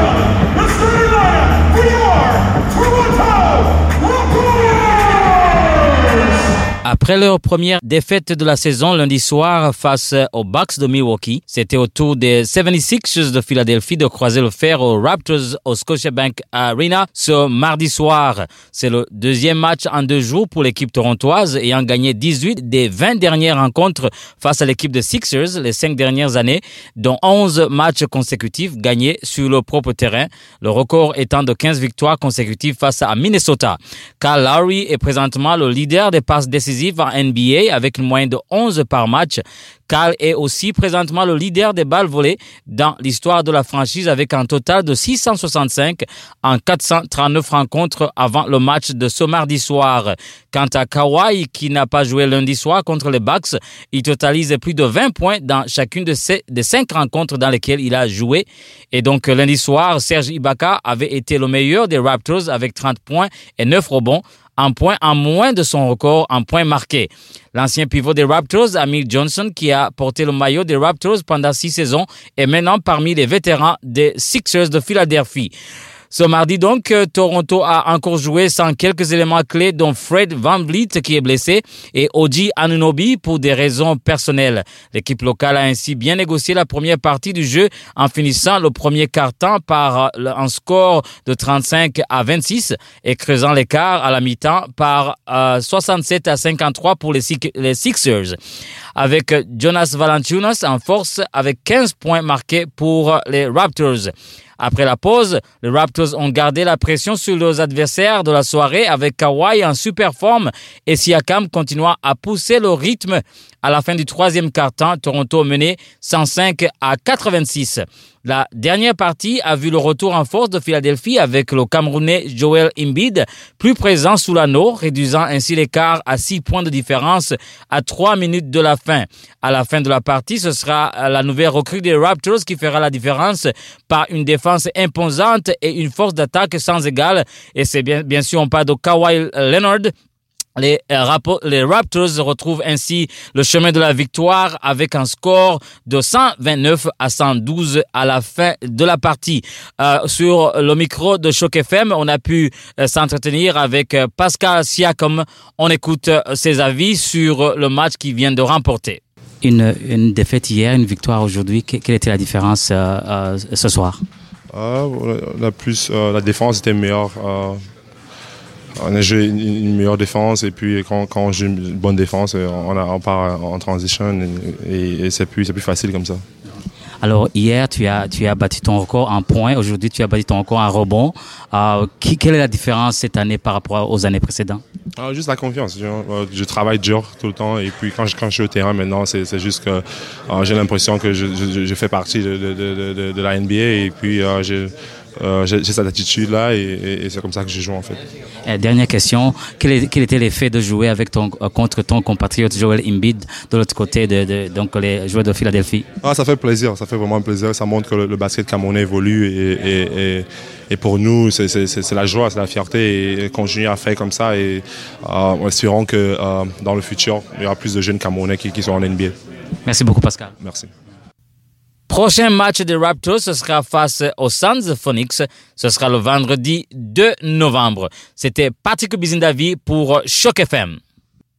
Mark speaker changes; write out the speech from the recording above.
Speaker 1: Thank you. Après leur première défaite de la saison lundi soir face aux Bucks de Milwaukee, c'était au tour des 76ers de Philadelphie de croiser le fer aux Raptors au Scotiabank Arena ce mardi soir. C'est le deuxième match en deux jours pour l'équipe torontoise ayant gagné 18 des 20 dernières rencontres face à l'équipe de Sixers les cinq dernières années, dont 11 matchs consécutifs gagnés sur le propre terrain, le record étant de 15 victoires consécutives face à Minnesota. Kyle Lowry est présentement le leader des passes décisives en NBA avec moyenne de 11 par match. Cal est aussi présentement le leader des balles volées dans l'histoire de la franchise avec un total de 665 en 439 rencontres avant le match de ce mardi soir. Quant à Kawhi, qui n'a pas joué lundi soir contre les Bucks, il totalise plus de 20 points dans chacune de des cinq rencontres dans lesquelles il a joué. Et donc lundi soir, Serge Ibaka avait été le meilleur des Raptors avec 30 points et 9 rebonds un point en moins de son record en points marqués. L'ancien pivot des Raptors, Amir Johnson, qui a porté le maillot des Raptors pendant six saisons, est maintenant parmi les vétérans des Sixers de Philadelphie. Ce mardi donc, euh, Toronto a encore joué sans quelques éléments clés dont Fred Van Vliet qui est blessé et Oji Anunobi pour des raisons personnelles. L'équipe locale a ainsi bien négocié la première partie du jeu en finissant le premier quart-temps par euh, un score de 35 à 26 et creusant l'écart à la mi-temps par 67 euh, à 53 pour les Sixers. Avec Jonas Valanciunas en force avec 15 points marqués pour les Raptors. Après la pause, les Raptors ont gardé la pression sur leurs adversaires de la soirée avec Kawhi en super forme et Siakam continuant à pousser le rythme. À la fin du troisième quart-temps, Toronto menait 105 à 86. La dernière partie a vu le retour en force de Philadelphie avec le Camerounais Joel Embiid plus présent sous l'anneau, réduisant ainsi l'écart à 6 points de différence à 3 minutes de la fin. À la fin de la partie, ce sera la nouvelle recrue des Raptors qui fera la différence par une défense imposante et une force d'attaque sans égale. Et c'est bien, bien sûr, on parle de Kawhi Leonard les, euh, les, Raptors retrouvent ainsi le chemin de la victoire avec un score de 129 à 112 à la fin de la partie. Euh, sur le micro de Choc FM, on a pu euh, s'entretenir avec Pascal Siakam. On écoute ses avis sur le match qu'il vient de remporter. Une, une, défaite hier, une victoire aujourd'hui. Quelle était la différence ce soir?
Speaker 2: Ah, la, plus, la défense était meilleure on a joué une, meilleure défense et puis quand, quand on joue une bonne défense, on, a, on part en transition et, c'est plus, plus facile comme ça.
Speaker 1: Alors hier, tu as, tu as battu ton record en points. Aujourd'hui, tu as battu ton record en rebond. Euh, quelle est la différence cette année par rapport aux années précédentes?
Speaker 2: Ah, Juste la confiance. Je, travaille dur tout le temps. Et puis quand je, quand je suis au terrain maintenant, c'est juste que euh, j'ai l'impression que je, je, fais partie de, de, de, de, la NBA. Et puis euh, euh, j'ai cette attitude-là et, c'est comme ça que je joue en fait.
Speaker 1: Euh, dernière question, quel, quel était l'effet de jouer avec ton, euh, contre ton compatriote Joel Embiid de l'autre côté, de, donc les joueurs de Philadelphie?
Speaker 2: Ah, Ça fait plaisir, ça fait vraiment plaisir. Ça montre que le, basket camerounais évolue et, et, pour nous, c'est la joie, c'est la fierté et continuer à faire comme ça et euh, espérons que dans le futur, il y aura plus de jeunes camerounais qui, qui sont en NBA.
Speaker 1: Merci beaucoup Pascal.
Speaker 2: Merci.
Speaker 1: Prochain match des Raptors, ce sera face aux Suns Phoenix. Ce sera le vendredi 2 novembre. C'était Patrick Bizindavi pour Choc FM.